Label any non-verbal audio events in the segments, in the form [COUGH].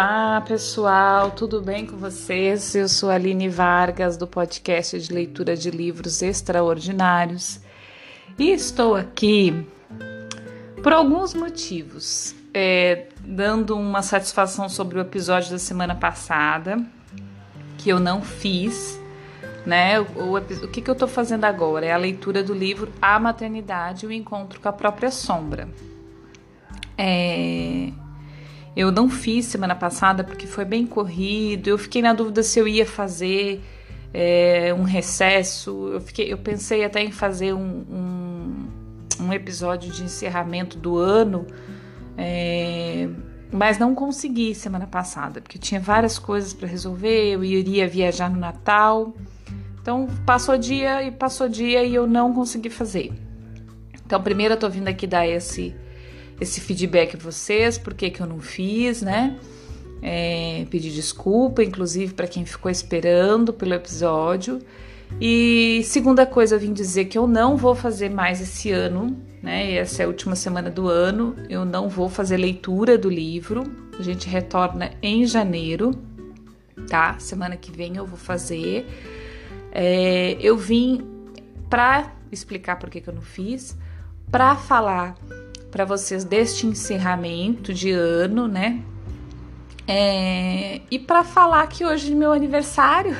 Olá, pessoal, tudo bem com vocês? Eu sou a Aline Vargas, do podcast de leitura de livros extraordinários, e estou aqui por alguns motivos. É, dando uma satisfação sobre o episódio da semana passada, que eu não fiz, né? O, o, o que, que eu estou fazendo agora? É a leitura do livro A Maternidade e o Encontro com a Própria Sombra. É eu não fiz semana passada porque foi bem corrido. Eu fiquei na dúvida se eu ia fazer é, um recesso. Eu, fiquei, eu pensei até em fazer um, um, um episódio de encerramento do ano, é, mas não consegui semana passada porque tinha várias coisas para resolver. Eu iria viajar no Natal. Então passou dia e passou dia e eu não consegui fazer. Então, primeiro eu tô vindo aqui dar esse esse feedback a vocês, por que, que eu não fiz, né? É, pedir desculpa, inclusive, para quem ficou esperando pelo episódio. E segunda coisa, eu vim dizer que eu não vou fazer mais esse ano, né? Essa é a última semana do ano. Eu não vou fazer leitura do livro. A gente retorna em janeiro, tá? Semana que vem eu vou fazer. É, eu vim para explicar por que, que eu não fiz, para falar para vocês deste encerramento de ano, né? É, e para falar que hoje é meu aniversário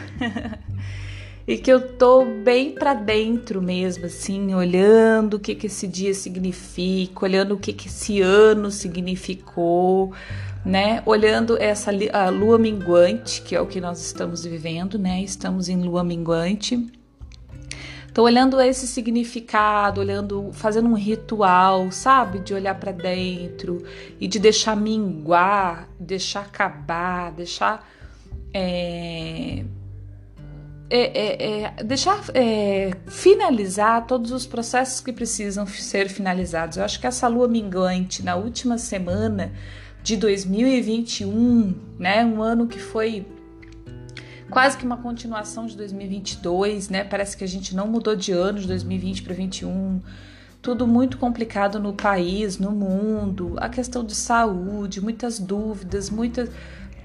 [LAUGHS] e que eu tô bem para dentro mesmo, assim, olhando o que que esse dia significa, olhando o que que esse ano significou, né? Olhando essa a lua minguante, que é o que nós estamos vivendo, né? Estamos em lua minguante. Então, olhando esse significado, olhando, fazendo um ritual, sabe? De olhar para dentro e de deixar minguar, deixar acabar, deixar. É, é, é, é deixar é, finalizar todos os processos que precisam ser finalizados. Eu acho que essa lua minguante na última semana de 2021, né, um ano que foi quase que uma continuação de 2022, né? Parece que a gente não mudou de ano de 2020 para 2021. Tudo muito complicado no país, no mundo, a questão de saúde, muitas dúvidas, muitas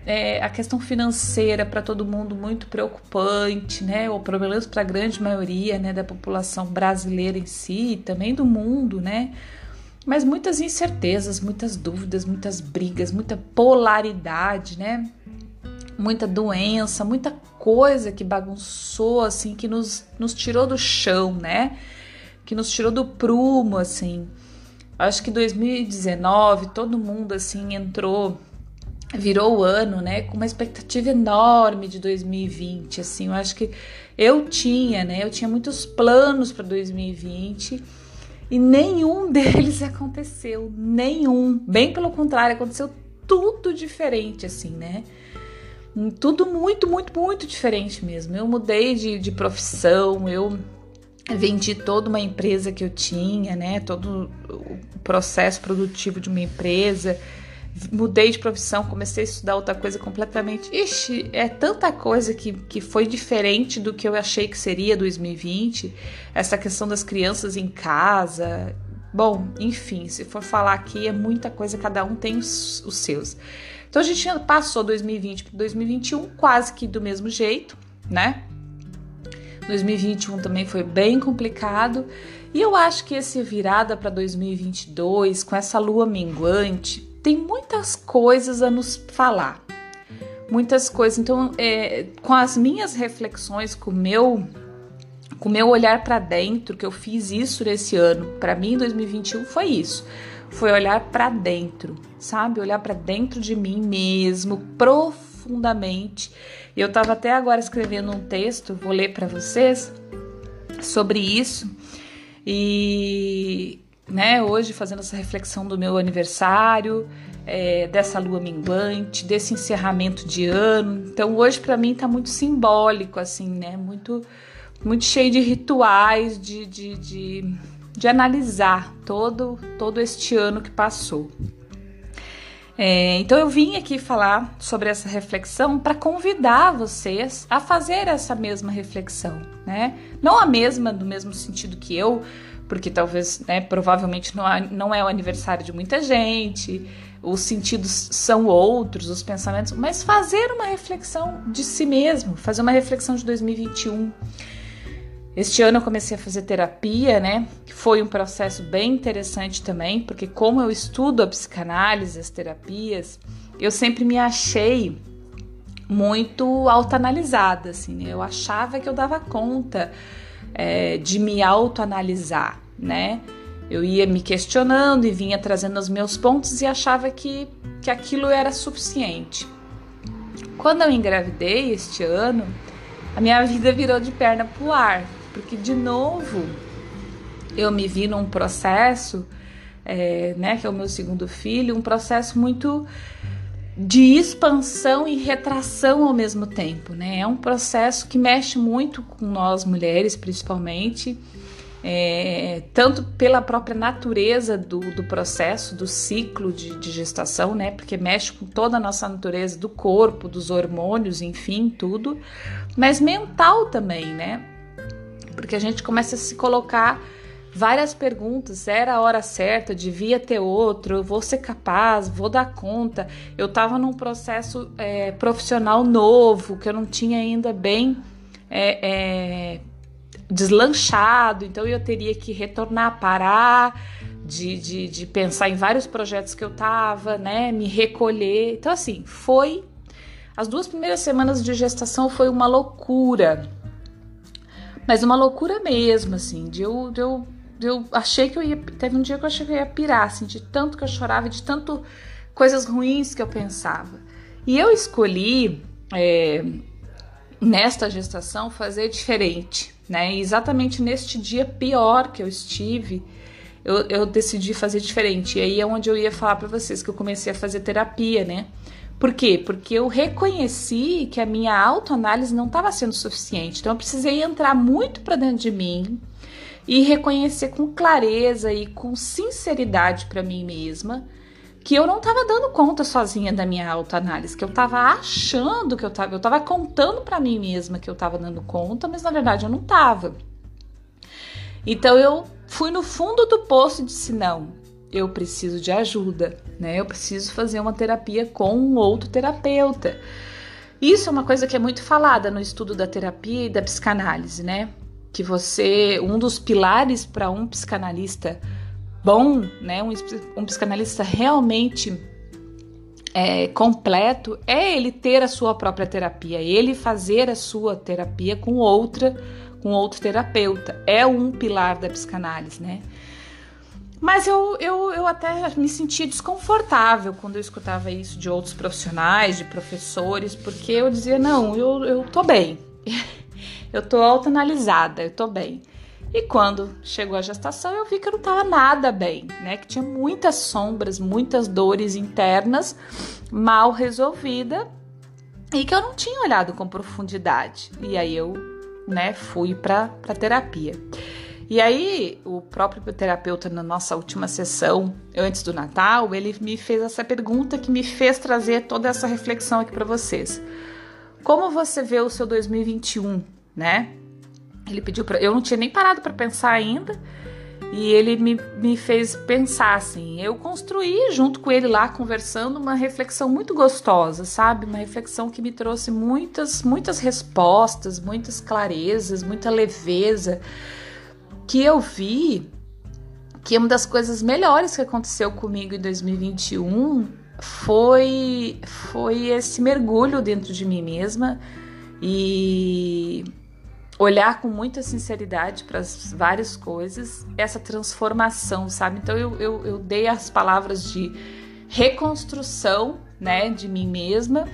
é, a questão financeira para todo mundo muito preocupante, né? Ou pelo menos para a grande maioria, né, da população brasileira em si, e também do mundo, né? Mas muitas incertezas, muitas dúvidas, muitas brigas, muita polaridade, né? Muita doença, muita coisa que bagunçou, assim, que nos, nos tirou do chão, né? Que nos tirou do prumo, assim. Acho que 2019 todo mundo, assim, entrou, virou o ano, né? Com uma expectativa enorme de 2020, assim. Eu acho que eu tinha, né? Eu tinha muitos planos para 2020 e nenhum [LAUGHS] deles aconteceu, nenhum. Bem pelo contrário, aconteceu tudo diferente, assim, né? Tudo muito, muito, muito diferente mesmo. Eu mudei de, de profissão, eu vendi toda uma empresa que eu tinha, né? Todo o processo produtivo de uma empresa. Mudei de profissão, comecei a estudar outra coisa completamente. Ixi, é tanta coisa que, que foi diferente do que eu achei que seria 2020. Essa questão das crianças em casa. Bom, enfim, se for falar aqui, é muita coisa, cada um tem os, os seus. Então a gente passou 2020 para 2021 quase que do mesmo jeito, né? 2021 também foi bem complicado. E eu acho que esse virada para 2022, com essa lua minguante, tem muitas coisas a nos falar. Muitas coisas. Então, é, com as minhas reflexões, com o meu, com meu olhar para dentro, que eu fiz isso nesse ano, para mim, 2021 foi isso foi olhar para dentro, sabe? Olhar para dentro de mim mesmo, profundamente. E eu estava até agora escrevendo um texto, vou ler para vocês sobre isso. E, né, hoje fazendo essa reflexão do meu aniversário, é, dessa lua minguante, desse encerramento de ano. Então, hoje para mim tá muito simbólico, assim, né? Muito, muito cheio de rituais, de, de, de de analisar todo, todo este ano que passou. É, então eu vim aqui falar sobre essa reflexão para convidar vocês a fazer essa mesma reflexão, né? Não a mesma do mesmo sentido que eu, porque talvez, né, provavelmente não, não é o aniversário de muita gente, os sentidos são outros, os pensamentos, mas fazer uma reflexão de si mesmo, fazer uma reflexão de 2021. Este ano eu comecei a fazer terapia, né? Foi um processo bem interessante também, porque como eu estudo a psicanálise, as terapias, eu sempre me achei muito autoanalisada, assim, né? Eu achava que eu dava conta é, de me autoanalisar, né? Eu ia me questionando e vinha trazendo os meus pontos e achava que, que aquilo era suficiente. Quando eu engravidei este ano, a minha vida virou de perna pro ar, porque de novo eu me vi num processo, é, né, que é o meu segundo filho, um processo muito de expansão e retração ao mesmo tempo, né? É um processo que mexe muito com nós mulheres, principalmente, é, tanto pela própria natureza do, do processo, do ciclo de, de, gestação, né? Porque mexe com toda a nossa natureza do corpo, dos hormônios, enfim, tudo, mas mental também, né? Porque a gente começa a se colocar várias perguntas. Era a hora certa, devia ter outro, eu vou ser capaz, vou dar conta. Eu estava num processo é, profissional novo, que eu não tinha ainda bem é, é, deslanchado, então eu teria que retornar, parar. De, de, de pensar em vários projetos que eu tava, né? Me recolher. Então, assim, foi. As duas primeiras semanas de gestação foi uma loucura mas uma loucura mesmo, assim, de eu, de eu, de eu achei que eu ia. Teve um dia que eu achei que eu ia pirar, assim, de tanto que eu chorava, de tanto coisas ruins que eu pensava. E eu escolhi, é, nesta gestação, fazer diferente, né? E exatamente neste dia pior que eu estive, eu, eu decidi fazer diferente. E aí é onde eu ia falar para vocês que eu comecei a fazer terapia, né? Por quê? Porque eu reconheci que a minha autoanálise não estava sendo suficiente. Então eu precisei entrar muito para dentro de mim e reconhecer com clareza e com sinceridade para mim mesma que eu não estava dando conta sozinha da minha autoanálise, que eu estava achando que eu estava, eu estava contando para mim mesma que eu estava dando conta, mas na verdade eu não estava. Então eu fui no fundo do poço e disse não, eu preciso de ajuda, né? Eu preciso fazer uma terapia com um outro terapeuta. Isso é uma coisa que é muito falada no estudo da terapia e da psicanálise, né? Que você, um dos pilares para um psicanalista bom, né? Um, um psicanalista realmente é, completo é ele ter a sua própria terapia, ele fazer a sua terapia com outra, com outro terapeuta. É um pilar da psicanálise, né? Mas eu, eu, eu até me sentia desconfortável quando eu escutava isso de outros profissionais, de professores, porque eu dizia: não, eu, eu tô bem, [LAUGHS] eu tô autoanalisada, eu tô bem. E quando chegou a gestação, eu vi que eu não estava nada bem, né? Que tinha muitas sombras, muitas dores internas mal resolvida e que eu não tinha olhado com profundidade. E aí eu, né, fui para terapia. E aí, o próprio terapeuta, na nossa última sessão, antes do Natal, ele me fez essa pergunta que me fez trazer toda essa reflexão aqui para vocês. Como você vê o seu 2021, né? Ele pediu para. Eu não tinha nem parado para pensar ainda. E ele me, me fez pensar assim. Eu construí junto com ele lá, conversando, uma reflexão muito gostosa, sabe? Uma reflexão que me trouxe muitas, muitas respostas, muitas clarezas, muita leveza que eu vi que uma das coisas melhores que aconteceu comigo em 2021 foi foi esse mergulho dentro de mim mesma e olhar com muita sinceridade para as várias coisas, essa transformação, sabe? Então eu, eu, eu dei as palavras de reconstrução, né, de mim mesma.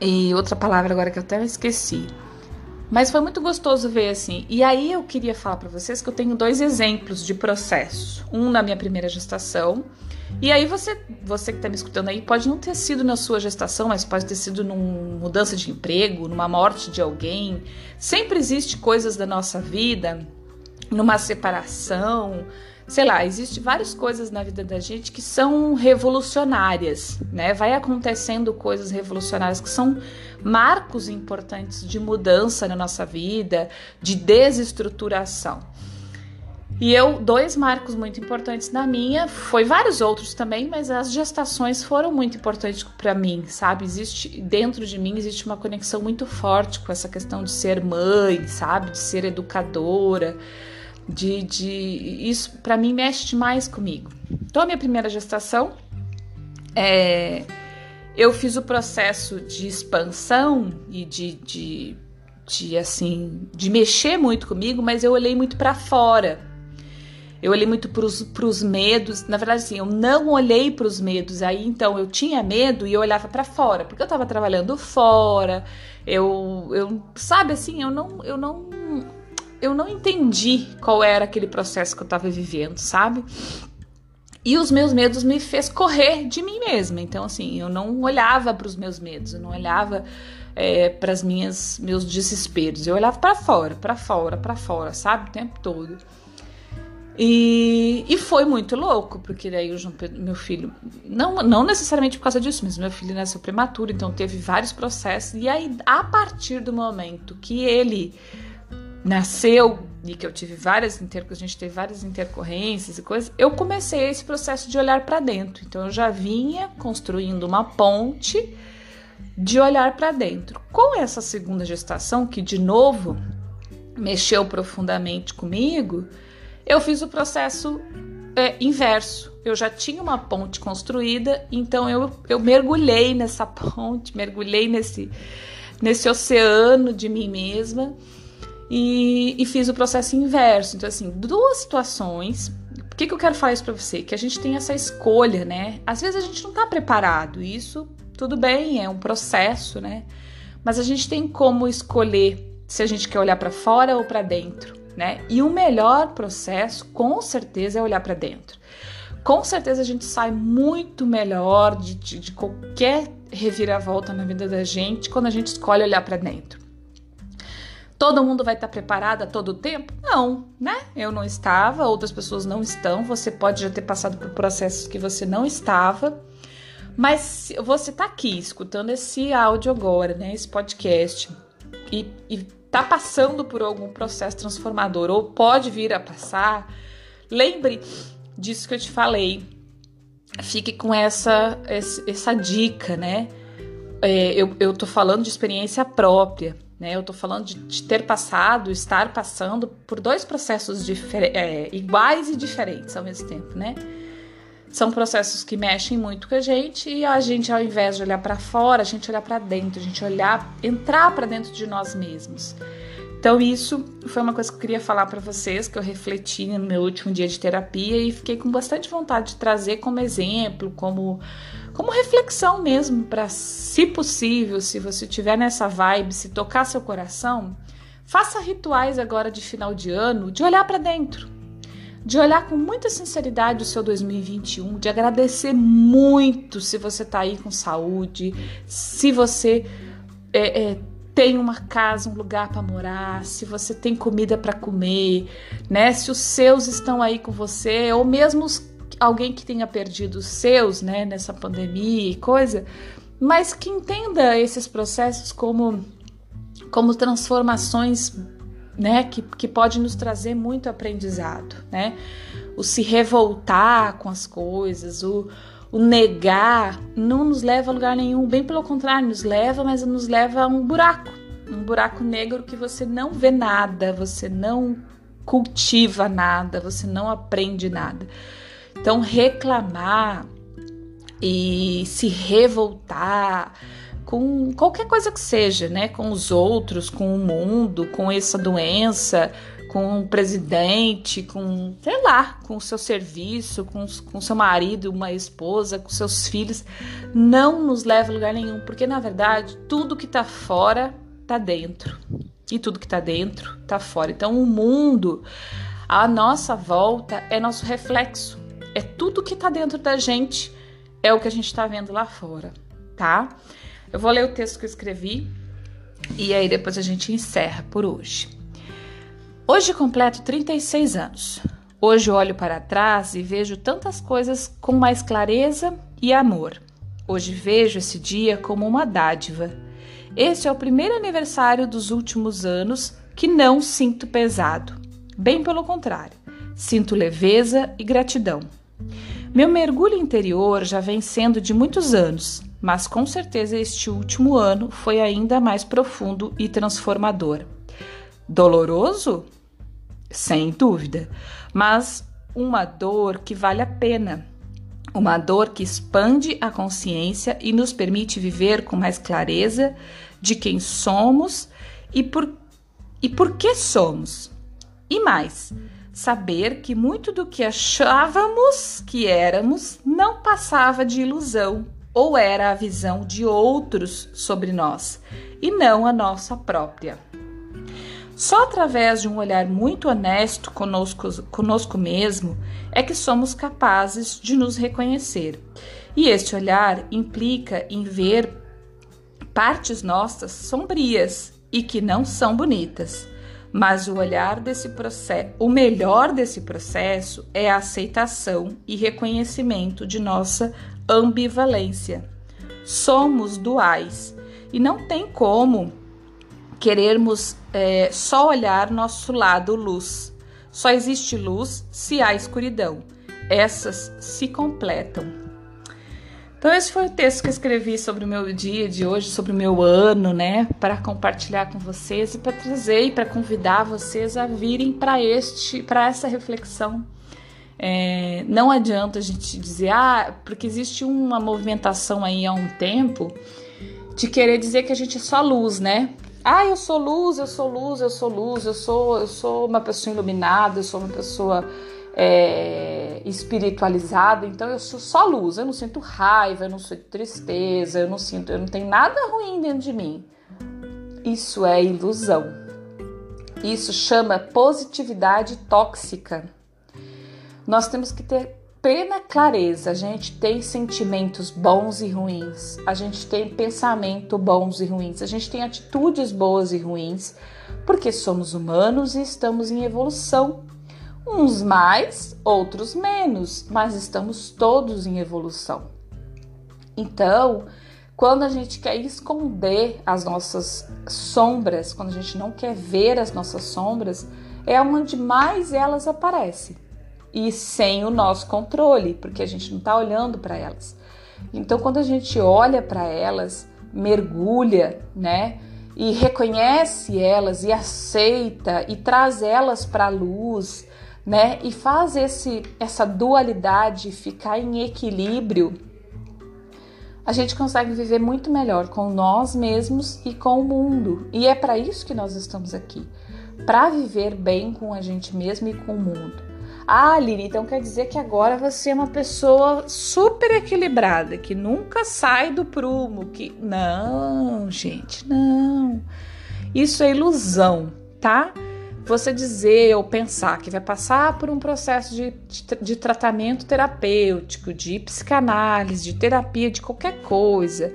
E outra palavra agora que eu até esqueci. Mas foi muito gostoso ver assim. E aí eu queria falar para vocês que eu tenho dois exemplos de processo. Um na minha primeira gestação. E aí você, você que está me escutando aí, pode não ter sido na sua gestação, mas pode ter sido numa mudança de emprego, numa morte de alguém. Sempre existe coisas da nossa vida, numa separação, sei lá, existe várias coisas na vida da gente que são revolucionárias, né? Vai acontecendo coisas revolucionárias que são marcos importantes de mudança na nossa vida, de desestruturação. E eu, dois marcos muito importantes na minha, foi vários outros também, mas as gestações foram muito importantes para mim, sabe? Existe dentro de mim existe uma conexão muito forte com essa questão de ser mãe, sabe? De ser educadora, de, de isso para mim mexe demais comigo. Então a minha primeira gestação, é, eu fiz o processo de expansão e de, de, de assim de mexer muito comigo, mas eu olhei muito para fora eu olhei muito para os medos. Na verdade, assim, eu não olhei para os medos. Aí, então, eu tinha medo e eu olhava para fora, porque eu estava trabalhando fora. Eu, eu, sabe, assim, eu não, eu não, eu não entendi qual era aquele processo que eu estava vivendo, sabe? E os meus medos me fez correr de mim mesma. Então, assim, eu não olhava para os meus medos, eu não olhava é, para as minhas meus desesperos. Eu olhava para fora, para fora, para fora, sabe, o tempo todo. E, e foi muito louco, porque daí o João Pedro, meu filho, não, não necessariamente por causa disso, mas meu filho nasceu prematuro, então teve vários processos. E aí, a partir do momento que ele nasceu e que eu tive várias inter... a gente teve várias intercorrências e coisas, eu comecei esse processo de olhar para dentro. Então eu já vinha construindo uma ponte de olhar para dentro. Com essa segunda gestação, que de novo mexeu profundamente comigo, eu fiz o processo é, inverso. Eu já tinha uma ponte construída, então eu, eu mergulhei nessa [LAUGHS] ponte, mergulhei nesse, nesse oceano de mim mesma e, e fiz o processo inverso. Então, assim, duas situações. Que, que eu quero falar isso para você? Que a gente tem essa escolha, né? Às vezes a gente não tá preparado. Isso, tudo bem, é um processo, né? Mas a gente tem como escolher se a gente quer olhar para fora ou para dentro né? E o melhor processo, com certeza, é olhar para dentro. Com certeza a gente sai muito melhor de, de, de qualquer reviravolta na vida da gente quando a gente escolhe olhar para dentro. Todo mundo vai estar preparado a todo tempo? Não, né? Eu não estava, outras pessoas não estão. Você pode já ter passado por processos que você não estava. Mas você está aqui escutando esse áudio agora, né? Esse podcast. E, está passando por algum processo transformador ou pode vir a passar, lembre disso que eu te falei. Fique com essa, essa dica, né? É, eu, eu tô falando de experiência própria, né? Eu tô falando de, de ter passado, estar passando por dois processos é, iguais e diferentes ao mesmo tempo, né? São processos que mexem muito com a gente e a gente, ao invés de olhar para fora, a gente olhar para dentro, a gente olhar, entrar para dentro de nós mesmos. Então, isso foi uma coisa que eu queria falar para vocês, que eu refleti no meu último dia de terapia e fiquei com bastante vontade de trazer como exemplo, como, como reflexão mesmo, para, se possível, se você tiver nessa vibe, se tocar seu coração, faça rituais agora de final de ano de olhar para dentro de olhar com muita sinceridade o seu 2021, de agradecer muito se você está aí com saúde, se você é, é, tem uma casa, um lugar para morar, se você tem comida para comer, né? Se os seus estão aí com você, ou mesmo os, alguém que tenha perdido os seus, né, nessa pandemia e coisa, mas que entenda esses processos como como transformações né, que, que pode nos trazer muito aprendizado, né? O se revoltar com as coisas, o, o negar, não nos leva a lugar nenhum, bem pelo contrário, nos leva, mas nos leva a um buraco, um buraco negro que você não vê nada, você não cultiva nada, você não aprende nada. Então, reclamar e se revoltar, com qualquer coisa que seja, né? Com os outros, com o mundo, com essa doença, com o presidente, com, sei lá, com o seu serviço, com, com seu marido, uma esposa, com seus filhos, não nos leva a lugar nenhum, porque na verdade tudo que tá fora tá dentro. E tudo que tá dentro tá fora. Então o mundo, a nossa volta é nosso reflexo. É tudo que tá dentro da gente, é o que a gente tá vendo lá fora, tá? Eu vou ler o texto que eu escrevi e aí depois a gente encerra por hoje. Hoje completo 36 anos. Hoje olho para trás e vejo tantas coisas com mais clareza e amor. Hoje vejo esse dia como uma dádiva. Esse é o primeiro aniversário dos últimos anos que não sinto pesado. Bem pelo contrário, Sinto leveza e gratidão. Meu mergulho interior já vem sendo de muitos anos, mas com certeza este último ano foi ainda mais profundo e transformador. Doloroso? Sem dúvida, mas uma dor que vale a pena. Uma dor que expande a consciência e nos permite viver com mais clareza de quem somos e por, e por que somos. E mais, saber que muito do que achávamos que éramos não passava de ilusão ou era a visão de outros sobre nós e não a nossa própria. Só através de um olhar muito honesto conosco, conosco mesmo é que somos capazes de nos reconhecer. E este olhar implica em ver partes nossas sombrias e que não são bonitas. Mas o olhar desse processo, o melhor desse processo é a aceitação e reconhecimento de nossa ambivalência. Somos duais e não tem como querermos é, só olhar nosso lado luz. Só existe luz se há escuridão. Essas se completam. Então, esse foi o texto que eu escrevi sobre o meu dia de hoje, sobre o meu ano, né? Para compartilhar com vocês e para trazer e para convidar vocês a virem para este, para essa reflexão. É, não adianta a gente dizer, ah, porque existe uma movimentação aí há um tempo de querer dizer que a gente é só luz, né? Ah, eu sou luz, eu sou luz, eu sou luz, eu sou, eu sou uma pessoa iluminada, eu sou uma pessoa é, espiritualizada, então eu sou só luz, eu não sinto raiva, eu não sinto tristeza, eu não sinto, eu não tenho nada ruim dentro de mim. Isso é ilusão. Isso chama positividade tóxica. Nós temos que ter plena clareza. A gente tem sentimentos bons e ruins, a gente tem pensamento bons e ruins, a gente tem atitudes boas e ruins, porque somos humanos e estamos em evolução. Uns mais, outros menos, mas estamos todos em evolução. Então, quando a gente quer esconder as nossas sombras, quando a gente não quer ver as nossas sombras, é onde mais elas aparecem e sem o nosso controle, porque a gente não está olhando para elas. Então, quando a gente olha para elas, mergulha, né? E reconhece elas e aceita e traz elas para a luz, né? E faz esse essa dualidade ficar em equilíbrio. A gente consegue viver muito melhor com nós mesmos e com o mundo. E é para isso que nós estamos aqui, para viver bem com a gente mesmo e com o mundo. Ah, Lili, então quer dizer que agora você é uma pessoa super equilibrada, que nunca sai do prumo, que não, gente, não. Isso é ilusão, tá? Você dizer ou pensar que vai passar por um processo de, de, de tratamento terapêutico, de psicanálise, de terapia, de qualquer coisa,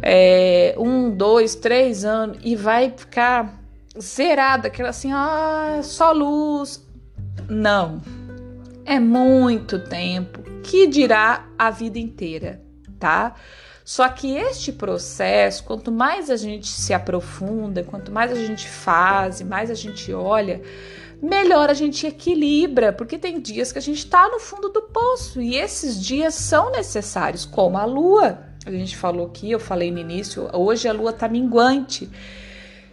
é, um, dois, três anos e vai ficar zerada, aquela assim, ah, só luz. Não, é muito tempo, que dirá a vida inteira, tá? Só que este processo, quanto mais a gente se aprofunda, quanto mais a gente faz, mais a gente olha, melhor a gente equilibra, porque tem dias que a gente está no fundo do poço e esses dias são necessários, como a lua. A gente falou aqui, eu falei no início, hoje a lua está minguante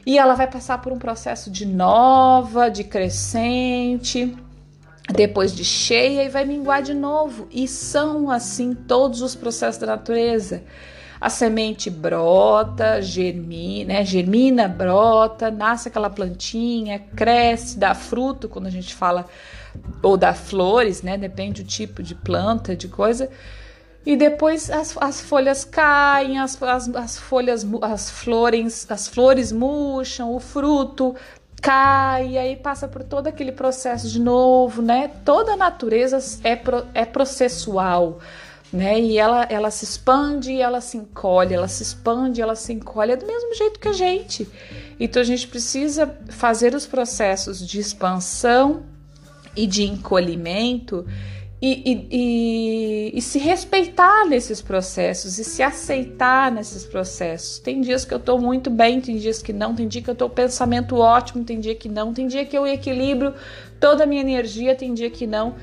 e ela vai passar por um processo de nova, de crescente depois de cheia e vai minguar de novo. E são assim todos os processos da natureza. A semente brota, germina, né? germina, brota, nasce aquela plantinha, cresce, dá fruto, quando a gente fala, ou dá flores, né? Depende do tipo de planta, de coisa. E depois as, as folhas caem, as, as, as folhas, as flores, as flores murcham, o fruto cai, e aí passa por todo aquele processo de novo, né? Toda a natureza é, pro, é processual, né? E ela, ela se expande e ela se encolhe, ela se expande ela se encolhe, é do mesmo jeito que a gente. Então a gente precisa fazer os processos de expansão e de encolhimento e, e, e, e, se respeitar nesses processos e se aceitar nesses processos. Tem dias que eu estou muito bem, tem dias que não, tem dia que eu estou pensamento ótimo, tem dia que não, tem dia que eu equilibro toda a minha energia, tem dia que não.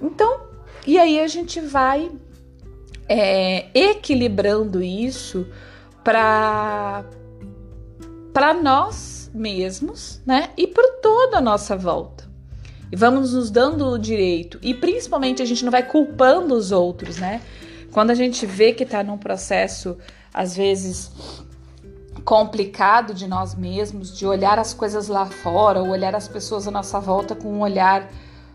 Então, e aí a gente vai é, equilibrando isso para para nós mesmos, né? E por toda a nossa volta. E vamos nos dando o direito. E principalmente a gente não vai culpando os outros, né? Quando a gente vê que está num processo, às vezes, complicado de nós mesmos, de olhar as coisas lá fora, ou olhar as pessoas à nossa volta com um olhar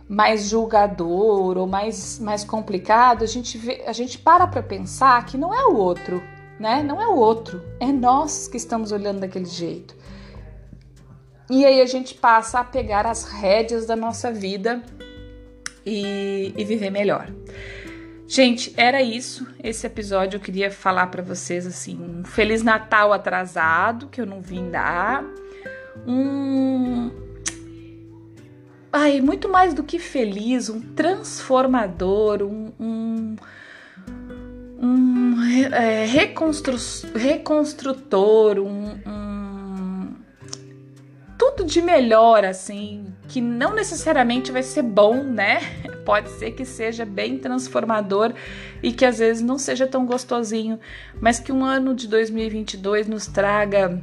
mais julgador ou mais, mais complicado, a gente, vê, a gente para para pensar que não é o outro, né? Não é o outro, é nós que estamos olhando daquele jeito. E aí a gente passa a pegar as rédeas da nossa vida e, e viver melhor. Gente, era isso. Esse episódio eu queria falar para vocês assim, um feliz Natal atrasado que eu não vim dar. Um ai, muito mais do que feliz, um transformador, um, um um é, reconstru reconstrutor, um, um, tudo de melhor, assim, que não necessariamente vai ser bom, né? [LAUGHS] Pode ser que seja bem transformador e que às vezes não seja tão gostosinho, mas que um ano de 2022 nos traga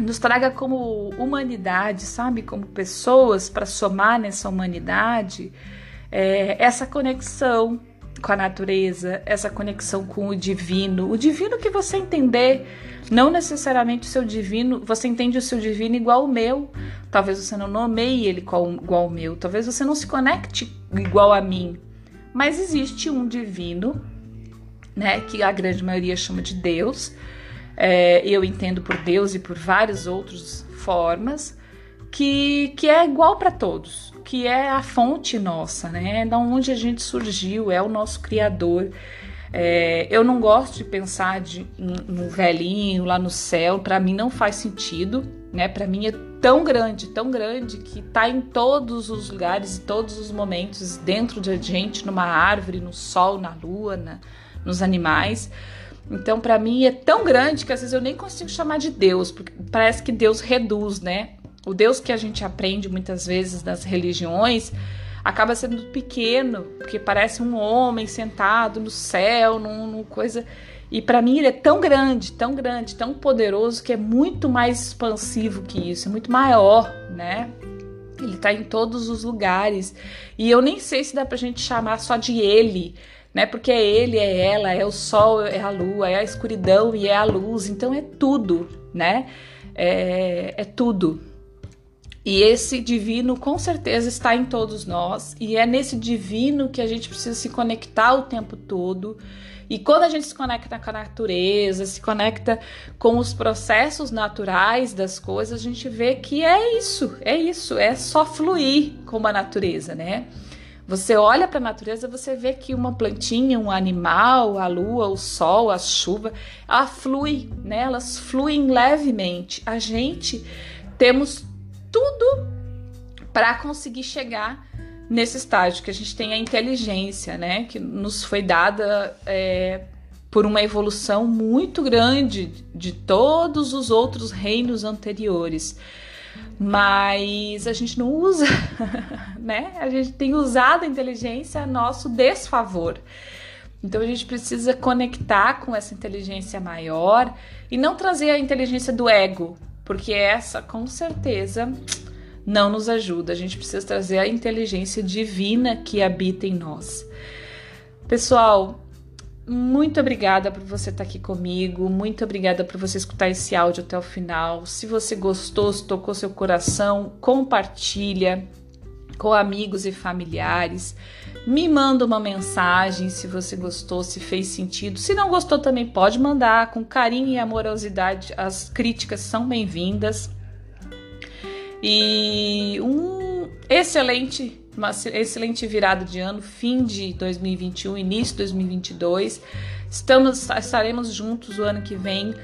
nos traga como humanidade, sabe, como pessoas para somar nessa humanidade, é, essa conexão com a natureza, essa conexão com o divino, o divino que você entender, não necessariamente o seu divino, você entende o seu divino igual o meu, talvez você não nomeie ele igual, igual o meu, talvez você não se conecte igual a mim, mas existe um divino, né, que a grande maioria chama de Deus, é, eu entendo por Deus e por várias outras formas, que, que é igual para todos que é a fonte nossa, né? Da onde a gente surgiu, é o nosso criador. É, eu não gosto de pensar de, no velhinho lá no céu, para mim não faz sentido, né? Para mim é tão grande, tão grande que tá em todos os lugares, todos os momentos, dentro de a gente, numa árvore, no sol, na lua, na, nos animais. Então, para mim é tão grande que às vezes eu nem consigo chamar de Deus, porque parece que Deus reduz, né? O Deus que a gente aprende muitas vezes nas religiões acaba sendo pequeno, porque parece um homem sentado no céu, num, num coisa. E para mim ele é tão grande, tão grande, tão poderoso que é muito mais expansivo que isso, é muito maior, né? Ele está em todos os lugares. E eu nem sei se dá pra gente chamar só de ele, né? Porque é ele, é ela, é o sol, é a lua, é a escuridão e é a luz. Então é tudo, né? É, é tudo. E esse divino com certeza está em todos nós, e é nesse divino que a gente precisa se conectar o tempo todo. E quando a gente se conecta com a natureza, se conecta com os processos naturais das coisas, a gente vê que é isso, é isso, é só fluir com a natureza, né? Você olha para a natureza, você vê que uma plantinha, um animal, a lua, o sol, a chuva, ela flui, né? Elas fluem levemente. A gente temos tudo para conseguir chegar nesse estágio que a gente tem a inteligência, né, que nos foi dada é, por uma evolução muito grande de todos os outros reinos anteriores. Mas a gente não usa, [LAUGHS] né? A gente tem usado a inteligência a nosso desfavor. Então a gente precisa conectar com essa inteligência maior e não trazer a inteligência do ego, porque essa com certeza não nos ajuda. A gente precisa trazer a inteligência divina que habita em nós. Pessoal, muito obrigada por você estar aqui comigo, muito obrigada por você escutar esse áudio até o final. Se você gostou, se tocou seu coração, compartilha com amigos e familiares. Me manda uma mensagem se você gostou, se fez sentido. Se não gostou, também pode mandar com carinho e amorosidade. As críticas são bem-vindas. E um excelente, uma excelente virada de ano, fim de 2021, início de 2022. Estamos, estaremos juntos o ano que vem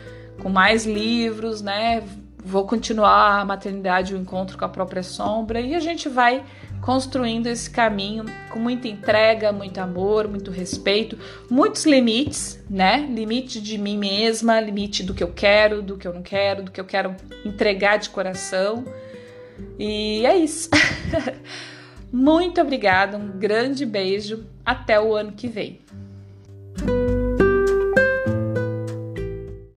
com mais livros, né? Vou continuar a maternidade, o encontro com a própria sombra e a gente vai construindo esse caminho com muita entrega, muito amor, muito respeito, muitos limites, né? Limite de mim mesma, limite do que eu quero, do que eu não quero, do que eu quero entregar de coração. E é isso. [LAUGHS] muito obrigada, um grande beijo, até o ano que vem.